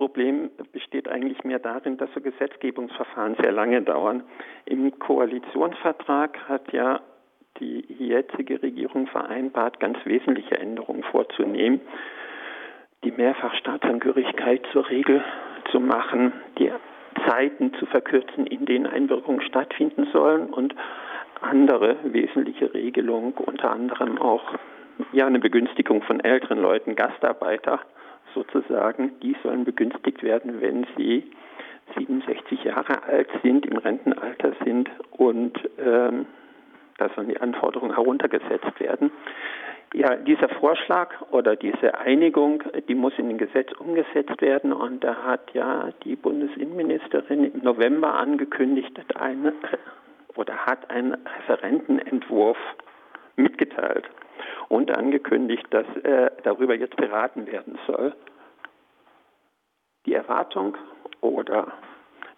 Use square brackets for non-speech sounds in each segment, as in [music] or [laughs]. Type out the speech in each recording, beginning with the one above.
Problem besteht eigentlich mehr darin, dass so Gesetzgebungsverfahren sehr lange dauern. Im Koalitionsvertrag hat ja die jetzige Regierung vereinbart, ganz wesentliche Änderungen vorzunehmen, die Mehrfachstaatsangehörigkeit zur Regel zu machen, die Zeiten zu verkürzen, in denen Einwirkungen stattfinden sollen und andere wesentliche Regelungen, unter anderem auch ja eine Begünstigung von älteren Leuten, Gastarbeiter sozusagen, die sollen begünstigt werden, wenn sie 67 Jahre alt sind, im Rentenalter sind und ähm, da sollen die Anforderungen heruntergesetzt werden. Ja, dieser Vorschlag oder diese Einigung, die muss in ein Gesetz umgesetzt werden und da hat ja die Bundesinnenministerin im November angekündigt, eine, oder hat einen Referentenentwurf mitgeteilt und angekündigt, dass äh, darüber jetzt beraten werden soll. Die Erwartung oder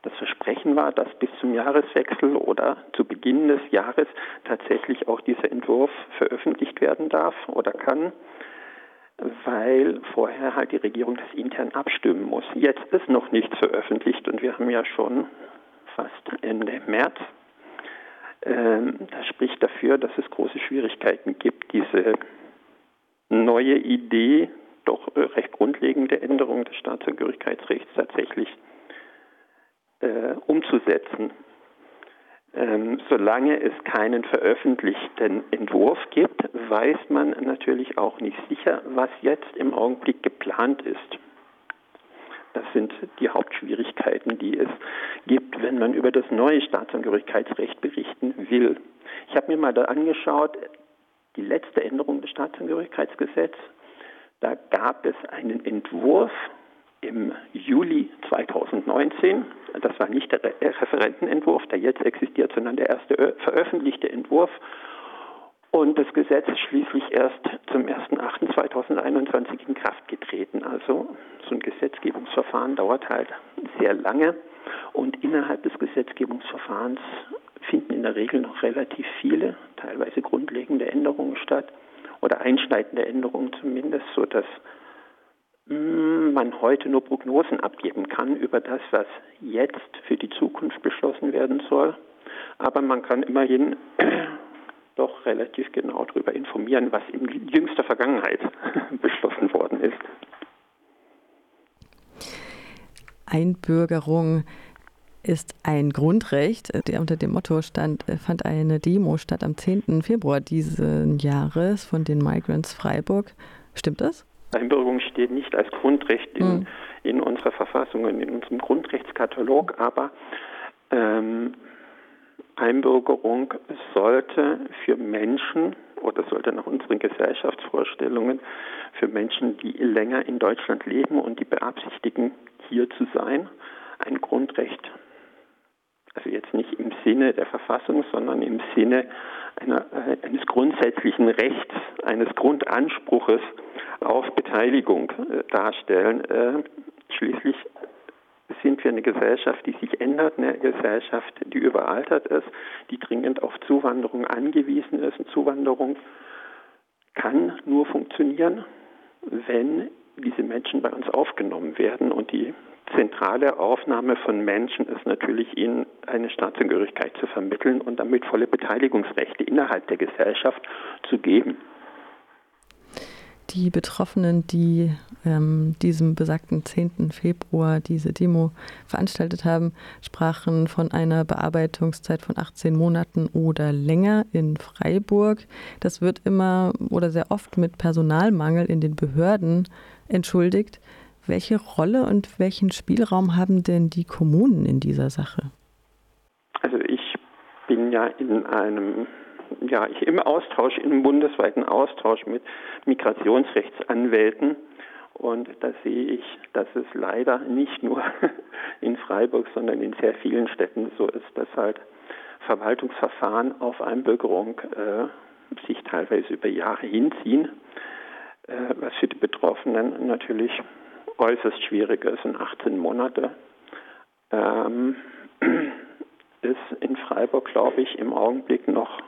das Versprechen war, dass bis zum Jahreswechsel oder zu Beginn des Jahres tatsächlich auch dieser Entwurf veröffentlicht werden darf oder kann, weil vorher halt die Regierung das intern abstimmen muss. Jetzt ist noch nichts veröffentlicht und wir haben ja schon fast Ende März. Ähm, das spricht dafür, dass es große Schwierigkeiten gibt, diese neue Idee, doch recht grundlegende Änderung des Staatsangehörigkeitsrechts tatsächlich äh, umzusetzen. Ähm, solange es keinen veröffentlichten Entwurf gibt, weiß man natürlich auch nicht sicher, was jetzt im Augenblick geplant ist. Das sind die Hauptschwierigkeiten, die es gibt, wenn man über das neue Staatsangehörigkeitsrecht berichten will. Ich habe mir mal da angeschaut, die letzte Änderung des Staatsangehörigkeitsgesetzes, da gab es einen Entwurf im Juli 2019. Das war nicht der Referentenentwurf, der jetzt existiert, sondern der erste veröffentlichte Entwurf. Und das Gesetz ist schließlich erst zum 1.8.2021 in Kraft getreten. Also so ein Gesetzgebungsverfahren dauert halt sehr lange. Und innerhalb des Gesetzgebungsverfahrens finden in der Regel noch relativ viele, teilweise grundlegende Änderungen statt oder einschneidende Änderungen zumindest, sodass hm, man heute nur Prognosen abgeben kann über das, was jetzt für die Zukunft beschlossen werden soll. Aber man kann immerhin doch relativ genau darüber informieren, was in jüngster Vergangenheit [laughs] beschlossen worden ist. Einbürgerung ist ein Grundrecht. Unter dem Motto stand, fand eine Demo statt am 10. Februar dieses Jahres von den Migrants Freiburg. Stimmt das? Einbürgerung steht nicht als Grundrecht in, mhm. in unserer Verfassung, in unserem Grundrechtskatalog, aber ähm, Einbürgerung sollte für Menschen oder sollte nach unseren Gesellschaftsvorstellungen für Menschen, die länger in Deutschland leben und die beabsichtigen, hier zu sein, ein Grundrecht also jetzt nicht im Sinne der Verfassung, sondern im Sinne einer, äh, eines grundsätzlichen Rechts, eines Grundanspruches auf Beteiligung äh, darstellen. Äh, schließlich sind wir eine Gesellschaft, die sich ändert, eine Gesellschaft, die überaltert ist, die dringend auf Zuwanderung angewiesen ist. Und Zuwanderung kann nur funktionieren, wenn diese Menschen bei uns aufgenommen werden und die zentrale Aufnahme von Menschen ist natürlich, ihnen eine Staatsangehörigkeit zu vermitteln und damit volle Beteiligungsrechte innerhalb der Gesellschaft zu geben. Die Betroffenen, die ähm, diesem besagten 10. Februar diese Demo veranstaltet haben, sprachen von einer Bearbeitungszeit von 18 Monaten oder länger in Freiburg. Das wird immer oder sehr oft mit Personalmangel in den Behörden entschuldigt. Welche Rolle und welchen Spielraum haben denn die Kommunen in dieser Sache? Also ich bin ja in einem ja, im Austausch, im bundesweiten Austausch mit Migrationsrechtsanwälten. Und da sehe ich, dass es leider nicht nur [laughs] in Freiburg, sondern in sehr vielen Städten so ist, dass halt Verwaltungsverfahren auf Einbürgerung äh, sich teilweise über Jahre hinziehen, äh, was für die Betroffenen natürlich äußerst schwierig ist. Und 18 Monate ähm, [clears throat] ist in Freiburg, glaube ich, im Augenblick noch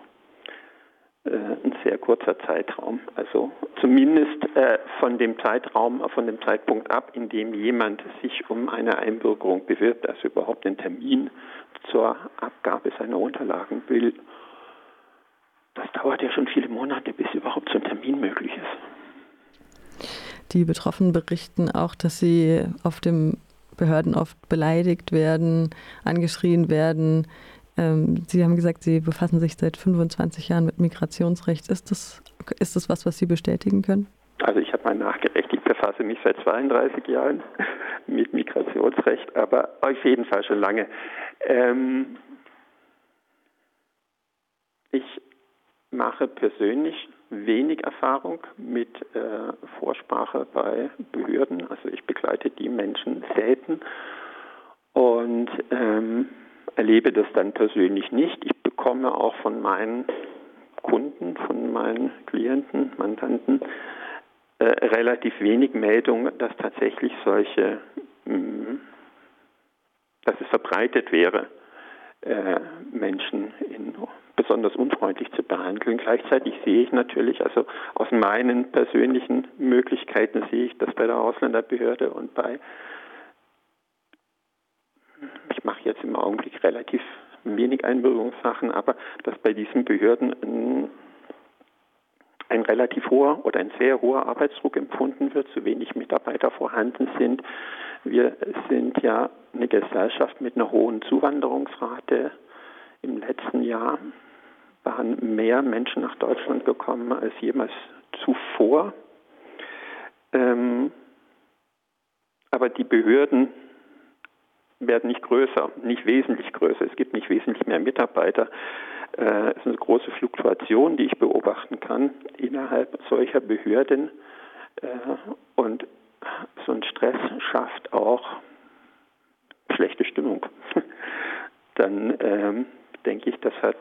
ein sehr kurzer Zeitraum. Also zumindest äh, von dem Zeitraum, von dem Zeitpunkt ab, in dem jemand sich um eine Einbürgerung bewirbt, also überhaupt einen Termin zur Abgabe seiner Unterlagen will. Das dauert ja schon viele Monate, bis überhaupt so ein Termin möglich ist. Die Betroffenen berichten auch, dass sie auf den Behörden oft beleidigt werden, angeschrien werden. Ähm, sie haben gesagt, Sie befassen sich seit 25 Jahren mit Migrationsrecht. Ist das, ist das was, was Sie bestätigen können? Also ich habe mal nachgerechnet, ich befasse mich seit 32 Jahren [laughs] mit Migrationsrecht, aber auf jeden Fall schon lange. Ähm, ich mache persönlich wenig Erfahrung mit äh, Vorsprache bei Behörden. Also ich begleite die Menschen selten und ähm, erlebe das dann persönlich nicht. Ich bekomme auch von meinen Kunden, von meinen Klienten, Mandanten äh, relativ wenig Meldungen, dass tatsächlich solche, mh, hm, dass es verbreitet wäre, äh, Menschen in besonders unfreundlich zu behandeln. Gleichzeitig sehe ich natürlich, also aus meinen persönlichen Möglichkeiten sehe ich, dass bei der Ausländerbehörde und bei, jetzt im Augenblick relativ wenig Einbürgerungssachen, aber dass bei diesen Behörden ein, ein relativ hoher oder ein sehr hoher Arbeitsdruck empfunden wird, zu wenig Mitarbeiter vorhanden sind. Wir sind ja eine Gesellschaft mit einer hohen Zuwanderungsrate im letzten Jahr waren mehr Menschen nach Deutschland gekommen als jemals zuvor. Ähm, aber die Behörden werden nicht größer, nicht wesentlich größer. Es gibt nicht wesentlich mehr Mitarbeiter. Äh, es ist eine große Fluktuation, die ich beobachten kann innerhalb solcher Behörden. Äh, und so ein Stress schafft auch schlechte Stimmung. [laughs] Dann ähm, denke ich, das hat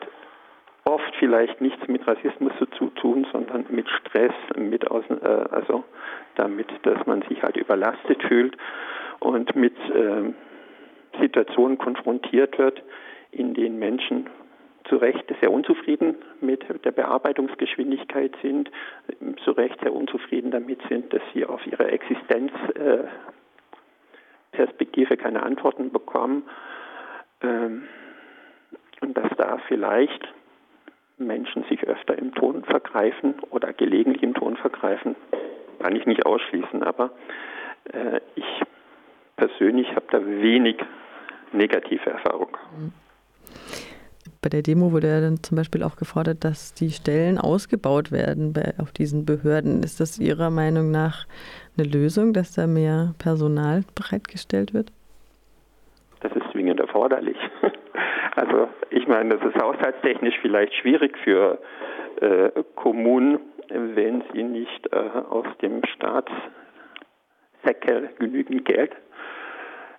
oft vielleicht nichts mit Rassismus zu tun, sondern mit Stress, mit außen, äh, also damit, dass man sich halt überlastet fühlt und mit äh, Situationen konfrontiert wird, in denen Menschen zu Recht sehr unzufrieden mit der Bearbeitungsgeschwindigkeit sind, zu Recht sehr unzufrieden damit sind, dass sie auf ihre Existenzperspektive äh, keine Antworten bekommen ähm, und dass da vielleicht Menschen sich öfter im Ton vergreifen oder gelegentlich im Ton vergreifen, kann ich nicht ausschließen. Aber äh, ich persönlich habe da wenig negative Erfahrung. Bei der Demo wurde ja dann zum Beispiel auch gefordert, dass die Stellen ausgebaut werden bei, auf diesen Behörden. Ist das Ihrer Meinung nach eine Lösung, dass da mehr Personal bereitgestellt wird? Das ist zwingend erforderlich. [laughs] Also ich meine, das ist haushaltstechnisch vielleicht schwierig für äh, Kommunen, wenn sie nicht äh, aus dem Staatssäckel genügend Geld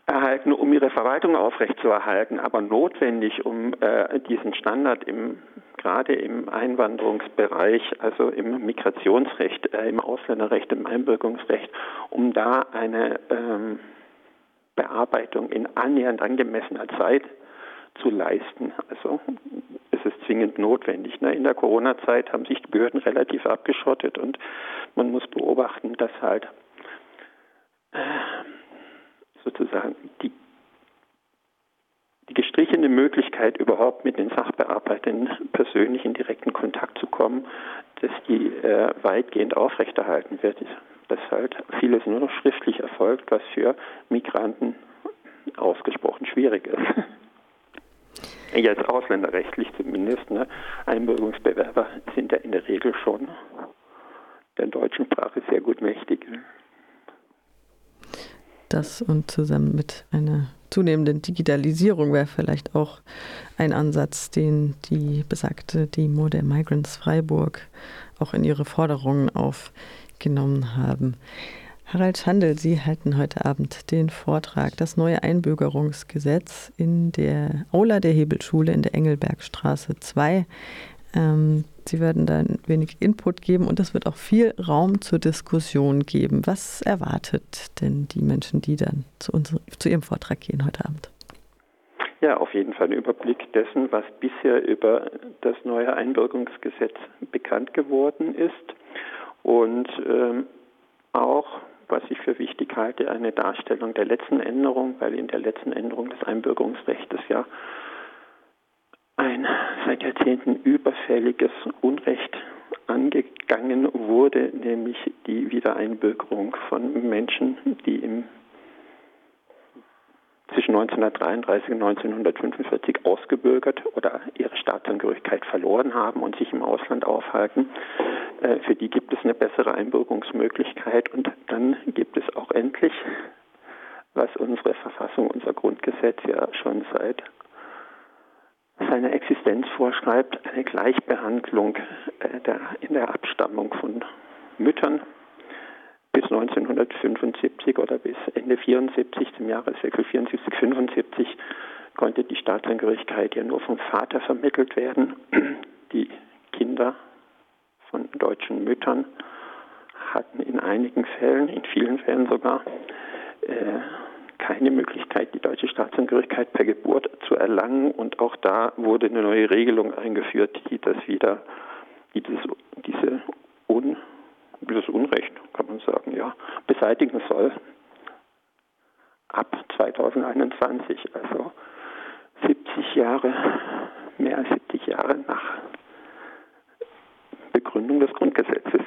erhalten, um ihre Verwaltung aufrechtzuerhalten, aber notwendig, um äh, diesen Standard im gerade im Einwanderungsbereich, also im Migrationsrecht, äh, im Ausländerrecht, im Einbürgerungsrecht, um da eine ähm, Bearbeitung in annähernd angemessener Zeit zu leisten. Also es ist zwingend notwendig. Ne? In der Corona-Zeit haben sich die Behörden relativ abgeschottet und man muss beobachten, dass halt äh, sozusagen die, die gestrichene Möglichkeit, überhaupt mit den Sachbearbeitern persönlich in direkten Kontakt zu kommen, dass die äh, weitgehend aufrechterhalten wird. Dass halt vieles nur noch schriftlich erfolgt, was für Migranten ausgesprochen schwierig ist [laughs] jetzt ausländerrechtlich zumindest, ne, Einbürgerungsbewerber sind ja in der Regel schon der deutschen Sprache sehr gut mächtig. Das und zusammen mit einer zunehmenden Digitalisierung wäre vielleicht auch ein Ansatz, den die besagte Demo der Migrants Freiburg auch in ihre Forderungen aufgenommen haben. Harald Schandl, Sie halten heute Abend den Vortrag Das neue Einbürgerungsgesetz in der Aula der Hebelschule in der Engelbergstraße 2. Ähm, Sie werden da ein wenig Input geben und es wird auch viel Raum zur Diskussion geben. Was erwartet denn die Menschen, die dann zu, uns, zu Ihrem Vortrag gehen heute Abend? Ja, auf jeden Fall ein Überblick dessen, was bisher über das neue Einbürgerungsgesetz bekannt geworden ist und ähm, auch, was ich für wichtig halte, eine Darstellung der letzten Änderung, weil in der letzten Änderung des Einbürgerungsrechts ja ein seit Jahrzehnten überfälliges Unrecht angegangen wurde, nämlich die Wiedereinbürgerung von Menschen, die im zwischen 1933 und 1945 ausgebürgert oder ihre Staatsangehörigkeit verloren haben und sich im Ausland aufhalten. Äh, für die gibt es eine bessere Einbürgerungsmöglichkeit und dann gibt es auch endlich, was unsere Verfassung, unser Grundgesetz ja schon seit seiner Existenz vorschreibt, eine Gleichbehandlung äh, der, in der Abstammung von Müttern bis 1975 oder bis Ende 74, zum Jahreswechsel 74, 75, konnte die Staatsangehörigkeit ja nur vom Vater vermittelt werden. Die Kinder von deutschen Müttern hatten in einigen Fällen, in vielen Fällen sogar, äh, keine Möglichkeit, die deutsche Staatsangehörigkeit per Geburt zu erlangen. Und auch da wurde eine neue Regelung eingeführt, die das wieder, die das, diese Un, dieses Unrecht, kann man sagen, ja, beseitigen soll. Ab 2021, also 70 Jahre, mehr als 70 Jahre nach Begründung des Grundgesetzes.